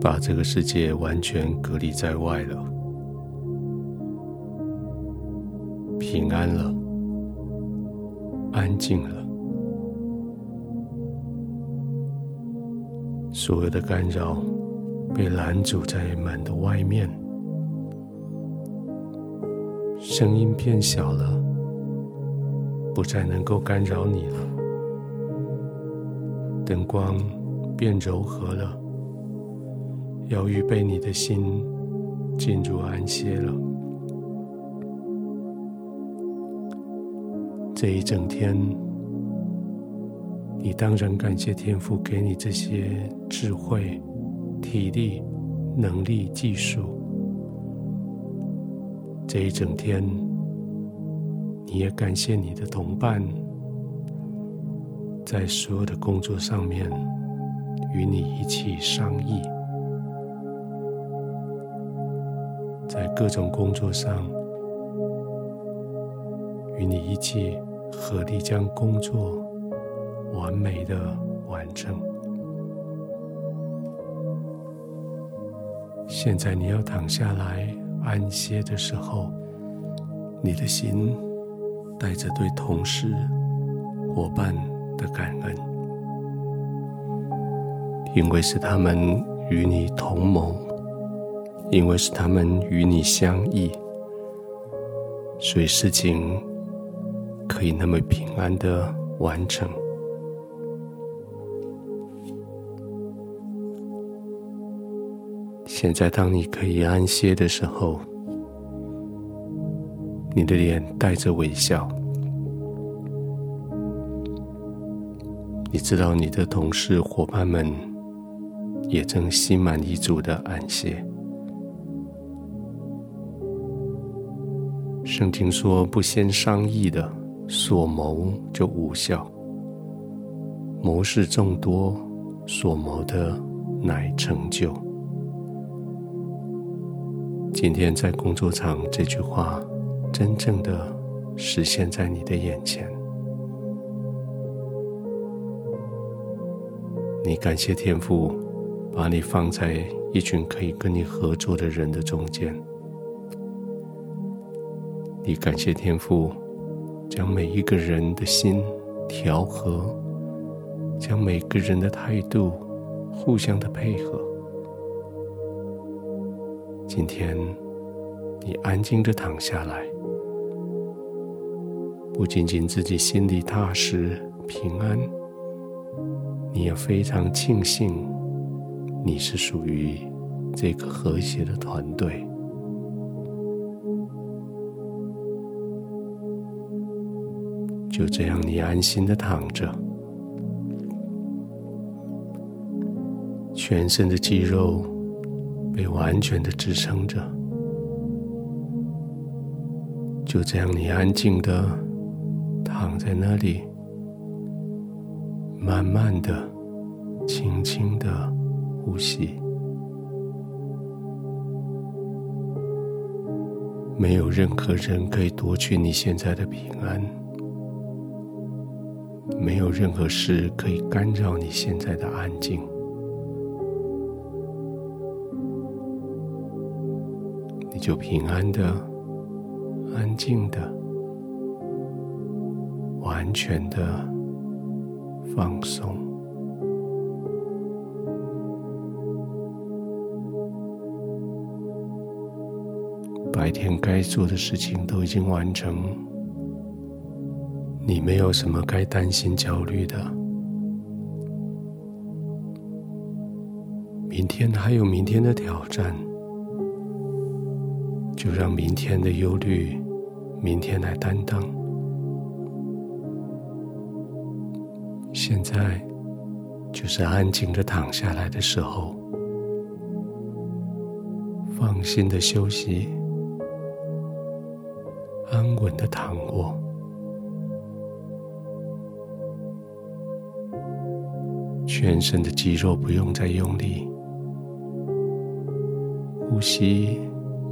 把这个世界完全隔离在外了，平安了，安静了，所有的干扰被拦阻在门的外面，声音变小了，不再能够干扰你了，灯光变柔和了。要预备你的心进入安歇了。这一整天，你当然感谢天父给你这些智慧、体力、能力、技术。这一整天，你也感谢你的同伴，在所有的工作上面与你一起商议。各种工作上，与你一起合力将工作完美的完成。现在你要躺下来安歇的时候，你的心带着对同事、伙伴的感恩，因为是他们与你同谋。因为是他们与你相依，所以事情可以那么平安的完成。现在，当你可以安歇的时候，你的脸带着微笑，你知道你的同事伙伴们也正心满意足的安歇。圣经说：“不先商议的，所谋就无效；谋事众多，所谋的乃成就。”今天在工作场，这句话真正的实现在你的眼前。你感谢天父，把你放在一群可以跟你合作的人的中间。你感谢天父，将每一个人的心调和，将每个人的态度互相的配合。今天你安静的躺下来，不仅仅自己心里踏实平安，你也非常庆幸你是属于这个和谐的团队。就这样，你安心的躺着，全身的肌肉被完全的支撑着。就这样，你安静的躺在那里，慢慢的、轻轻的呼吸。没有任何人可以夺去你现在的平安。没有任何事可以干扰你现在的安静，你就平安的、安静的、完全的放松。白天该做的事情都已经完成。你没有什么该担心、焦虑的。明天还有明天的挑战，就让明天的忧虑，明天来担当。现在就是安静的躺下来的时候，放心的休息，安稳的躺卧。全身的肌肉不用再用力，呼吸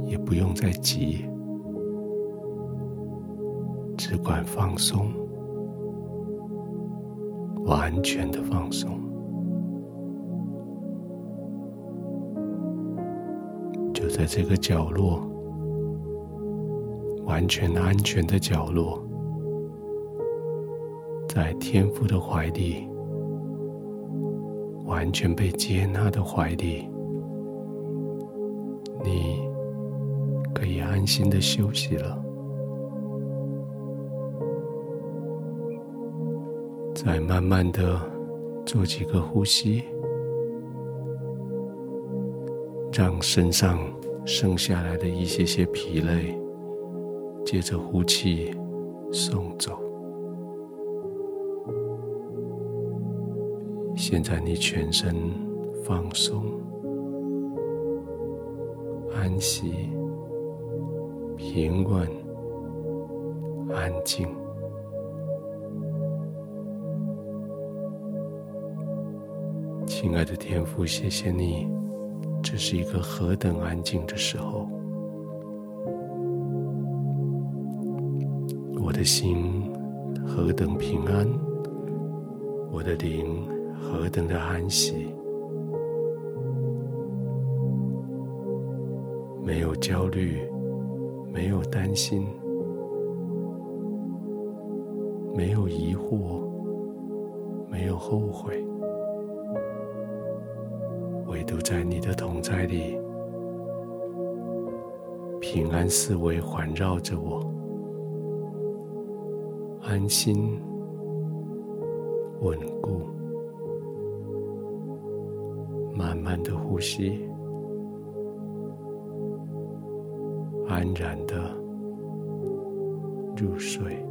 也不用再急，只管放松，完全的放松。就在这个角落，完全安全的角落，在天父的怀里，完全被接纳的怀里，你可以安心的休息了。再慢慢的做几个呼吸。让身上剩下来的一些些疲累，借着呼气送走。现在你全身放松、安息、平稳、安静。亲爱的天父，谢谢你。这是一个何等安静的时候，我的心何等平安，我的灵何等的安息，没有焦虑，没有担心，没有疑惑，没有后悔。唯独在你的同在里，平安四围环绕着我，安心、稳固，慢慢的呼吸，安然的入睡。